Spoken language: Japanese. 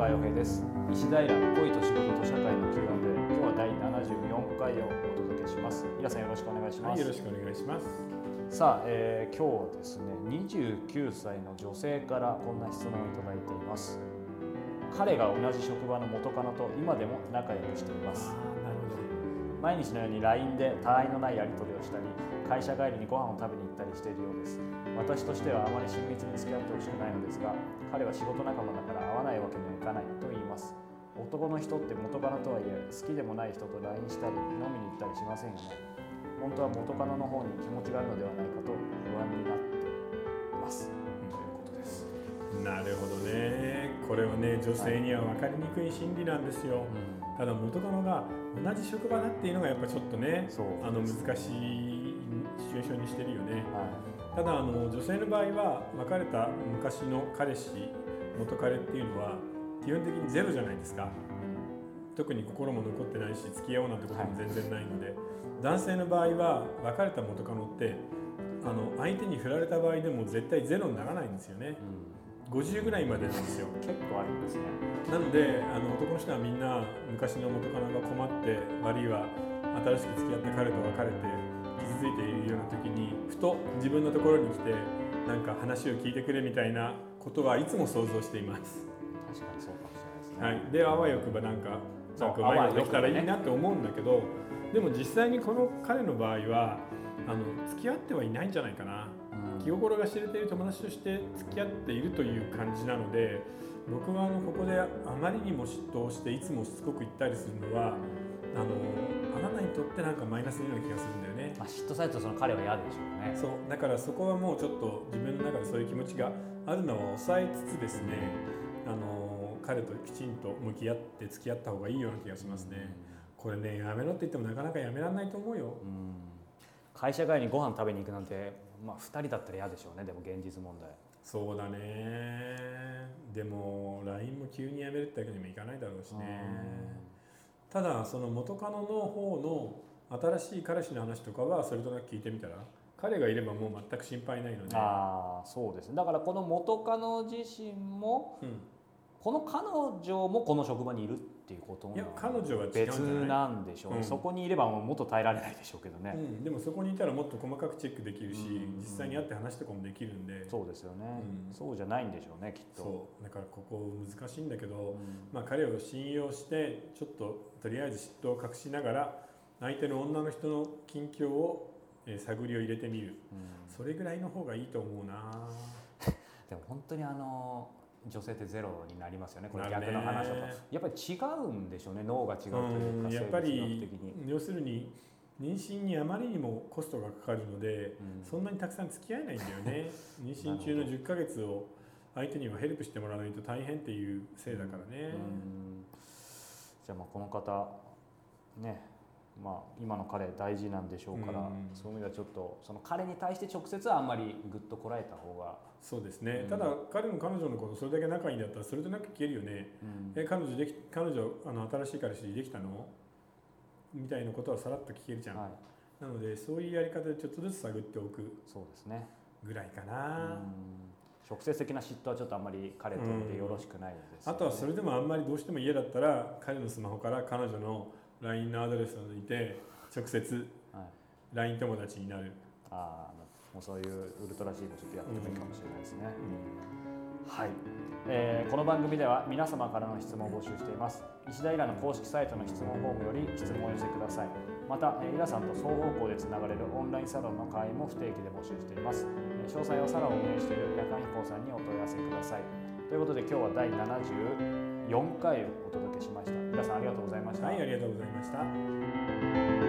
にちは早川洋平です。石平の恋と仕事と社会の Q&A 今日は第74回をお届けします。皆さんよろしくお願いします、はい、よろしくお願いします。さあ、えー、今日はですね29歳の女性からこんな質問をいただいています。彼が同じ職場の元カノと今でも仲良くしています。なるほど毎日のように LINE で他愛のないやり取りをしたり会社帰りにご飯を食べに行ったりしているようです。私としてはあまり親密に付き合ってほしくないのですが彼は仕事仲間だから会わないわけにはいかない。と言います男の人って元カノとはいえ好きでもない人と LINE したり飲みに行ったりしませんよね本当は元カノの方に気持ちがあるのではないかと不安になっています、ということです。なるほどね。これはね女性には分かりにくい心理なんですよ、うん、ただ元カノが同じ職場だっていうのがやっぱちょっとねあの難しいシチュエーションにしてるよね、はい。ただあの女性の場合は別れた昔の彼氏元彼っていうのは基本的にゼロじゃないですか。特に心も残ってないし付き合おうなんてことも全然ないので、はい、男性の場合は別れた元カノってあの相手に振られた場合でも絶対ゼロにならないんですよね、うん、50ぐらいまでなんですよ。結構あるんですね。なのであの男の人はみんな昔の元カノが困って悪いは新しく付き合った彼と別れてづいているような時にふと自分のところに来てなんか話を聞いてくれみたいなことはいつも想像しています。確かにそうかもしれないですね、はい、であわよくばなんかなんかうまいことできたらいいなって思うんだけど、でも実際にこの彼の場合はあの付き合ってはいないんじゃないかな、うん、気心が知れている友達として付き合っているという感じなので僕はあのここであまりにも嫉妬していつもしつこく言ったりするのはあのあなたにとってなんかマイナスのような気がするんだよね、まあ、嫉妬されるとその彼は嫌でしょうね。そう。だからそこはもうちょっと自分の中でそういう気持ちがあるのを抑えつつですねあの彼ときちんと向き合って付き合った方がいいような気がしますね、これねやめろって言ってもなかなかやめられないと思うよ、うん、会社帰りにご飯食べに行くなんて、まあ、2人だったら嫌でしょうね。でも現実問題。そうだね。でも LINE も急にやめるってわけにもいかないだろうしね、ただその元カノの方の新しい彼氏の話とかはそれとなく聞いてみたら彼がいればもう全く心配ないので。ああそうですね。だからこの元カノ自身も、うん、この彼女もこの職場にいるっていうこといや彼女は別なんでしょう、うん、そこにいればもっと耐えられないでしょうけどね、うん、でもそこにいたらもっと細かくチェックできるし、実際に会って話とかもできるんで。そうですよね、そうじゃないんでしょうねきっと。そう。だからここ難しいんだけど、まあ、彼を信用してちょっととりあえず嫉妬を隠しながら相手の女の人の近況を探りを入れてみる、それぐらいの方がいいと思うな。でも本当にあの女性ってゼロになりますよね。これ逆の話だと、やっぱり違うんでしょうね。脳が違うというかやっぱり要するに妊娠にあまりにもコストがかかるので、うん、そんなにたくさん付き合えないんだよね。妊娠中の10ヶ月を相手にはヘルプしてもらわないと大変っていうせいだからね、じゃあまあこの方ねまあ、今の彼大事なんでしょうから、うん、そういう意味ではちょっとその彼に対して直接はあんまりぐっとこらえた方がそうですね、うん、ただ彼も彼女のことそれだけ仲いいんだったらそれとなく聞けるよね、うん、え彼女でき彼女あの新しい彼氏できたの？みたいなことはさらっと聞けるじゃん、はい、なのでそういうやり方でちょっとずつ探っておくそうですね。ぐらいかな、直接的な嫉妬はちょっとあんまり彼とでよろしくないです、ね、あとはそれでもあんまりどうしても嫌だったら彼のスマホから彼女の LINE のアドレスを抜いて直接 LINE 友達になる、ああもうそういうウルトラ C もちょっとやってもいいかもしれないですね、うん、はい、えー、この番組では皆様からの質問を募集しています。石田イラの公式サイトの質問フォームより質問を寄せてください。またイラさんと双方向でつながれるオンラインサロンの会員も不定期で募集しています。詳細はサロンを運営している夜間飛行さんにお問い合わせください。ということで今日は第4回をお届けしました。皆さんありがとうございました。はいありがとうございました。